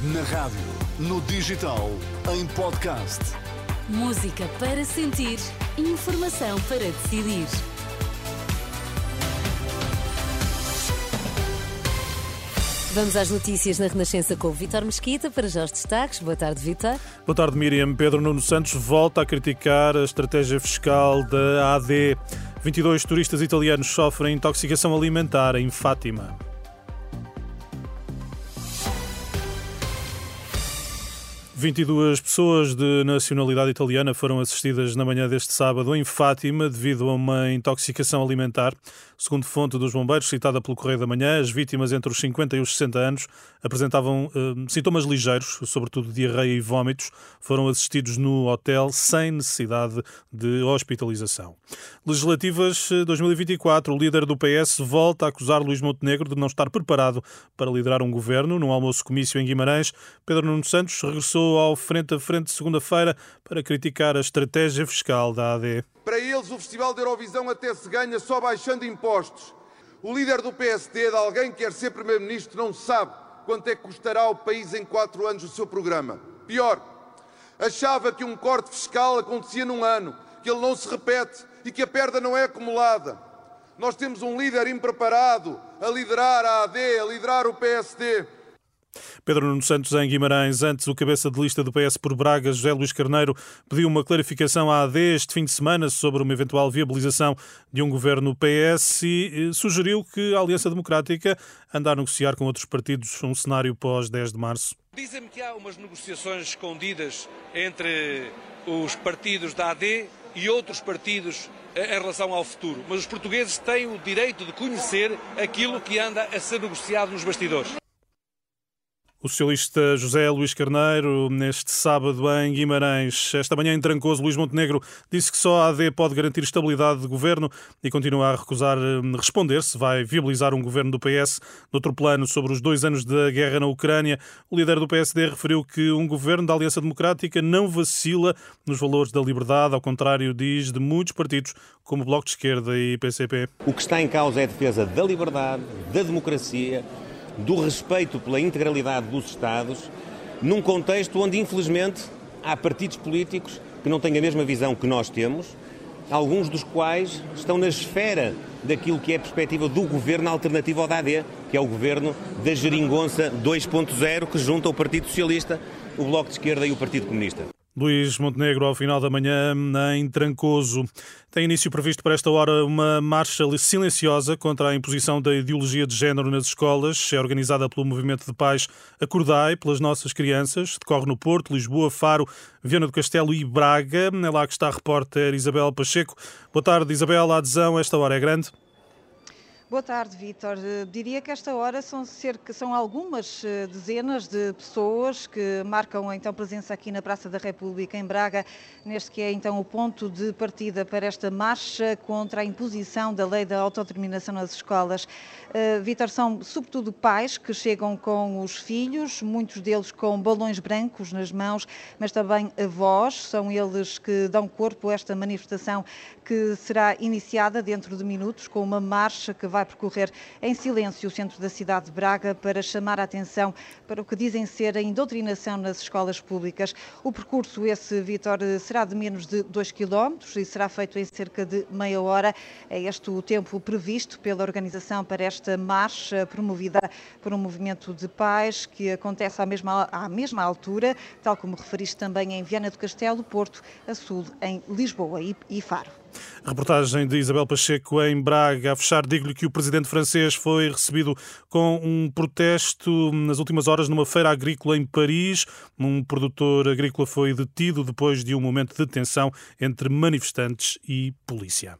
Na rádio, no digital, em podcast. Música para sentir, informação para decidir. Vamos às notícias na Renascença com o Vitor Mesquita para já os destaques. Boa tarde, Vitor. Boa tarde, Miriam. Pedro Nuno Santos volta a criticar a estratégia fiscal da AD. 22 turistas italianos sofrem intoxicação alimentar em Fátima. 22 pessoas de nacionalidade italiana foram assistidas na manhã deste sábado em Fátima devido a uma intoxicação alimentar. Segundo fonte dos bombeiros, citada pelo Correio da Manhã, as vítimas entre os 50 e os 60 anos apresentavam eh, sintomas ligeiros, sobretudo diarreia e vômitos. Foram assistidos no hotel sem necessidade de hospitalização. Legislativas 2024. Eh, o líder do PS volta a acusar Luís Montenegro de não estar preparado para liderar um governo. Num almoço-comício em Guimarães, Pedro Nuno Santos regressou ao frente a frente segunda-feira para criticar a estratégia fiscal da AD. Para eles, o Festival da Eurovisão até se ganha só baixando impostos. O líder do PSD, de alguém que quer ser Primeiro-Ministro, não sabe quanto é que custará ao país em quatro anos o seu programa. Pior, achava que um corte fiscal acontecia num ano, que ele não se repete e que a perda não é acumulada. Nós temos um líder impreparado a liderar a AD, a liderar o PSD. Pedro Nuno Santos em Guimarães. Antes, o cabeça de lista do PS por Braga, José Luís Carneiro, pediu uma clarificação à AD este fim de semana sobre uma eventual viabilização de um governo PS e eh, sugeriu que a Aliança Democrática anda a negociar com outros partidos um cenário pós 10 de março. Dizem-me que há umas negociações escondidas entre os partidos da AD e outros partidos eh, em relação ao futuro, mas os portugueses têm o direito de conhecer aquilo que anda a ser negociado nos bastidores. O socialista José Luís Carneiro, neste sábado em Guimarães, esta manhã em Trancoso, Luís Montenegro disse que só a AD pode garantir estabilidade de governo e continua a recusar hum, responder se vai viabilizar um governo do PS. Noutro plano, sobre os dois anos da guerra na Ucrânia, o líder do PSD referiu que um governo da Aliança Democrática não vacila nos valores da liberdade, ao contrário, diz, de muitos partidos, como o Bloco de Esquerda e PCP. O que está em causa é a defesa da liberdade, da democracia do respeito pela integralidade dos Estados, num contexto onde, infelizmente, há partidos políticos que não têm a mesma visão que nós temos, alguns dos quais estão na esfera daquilo que é a perspectiva do governo alternativo ao da AD, que é o governo da geringonça 2.0, que junta o Partido Socialista, o Bloco de Esquerda e o Partido Comunista. Luís Montenegro, ao final da manhã, em Trancoso. Tem início previsto para esta hora uma marcha silenciosa contra a imposição da ideologia de género nas escolas. É organizada pelo Movimento de Pais Acordai, pelas nossas crianças. Decorre no Porto, Lisboa, Faro, Viana do Castelo e Braga. É lá que está a repórter Isabel Pacheco. Boa tarde, Isabel. A adesão a esta hora é grande? Boa tarde, Vítor. Eh, diria que esta hora são, cerca, são algumas eh, dezenas de pessoas que marcam então presença aqui na Praça da República em Braga, neste que é então o ponto de partida para esta marcha contra a imposição da lei da autodeterminação nas escolas. Uh, Vítor, são sobretudo pais que chegam com os filhos, muitos deles com balões brancos nas mãos, mas também avós, são eles que dão corpo a esta manifestação que será iniciada dentro de minutos com uma marcha que vai vai percorrer em silêncio o centro da cidade de Braga para chamar a atenção para o que dizem ser a indoutrinação nas escolas públicas. O percurso, esse, Vitor, será de menos de 2 km e será feito em cerca de meia hora. É este o tempo previsto pela organização para esta marcha promovida por um movimento de pais que acontece à mesma, à mesma altura, tal como referiste também em Viana do Castelo, Porto, a sul em Lisboa e Faro. Reportagem de Isabel Pacheco em Braga. A fechar, digo-lhe que o presidente francês foi recebido com um protesto nas últimas horas numa feira agrícola em Paris. Um produtor agrícola foi detido depois de um momento de tensão entre manifestantes e polícia.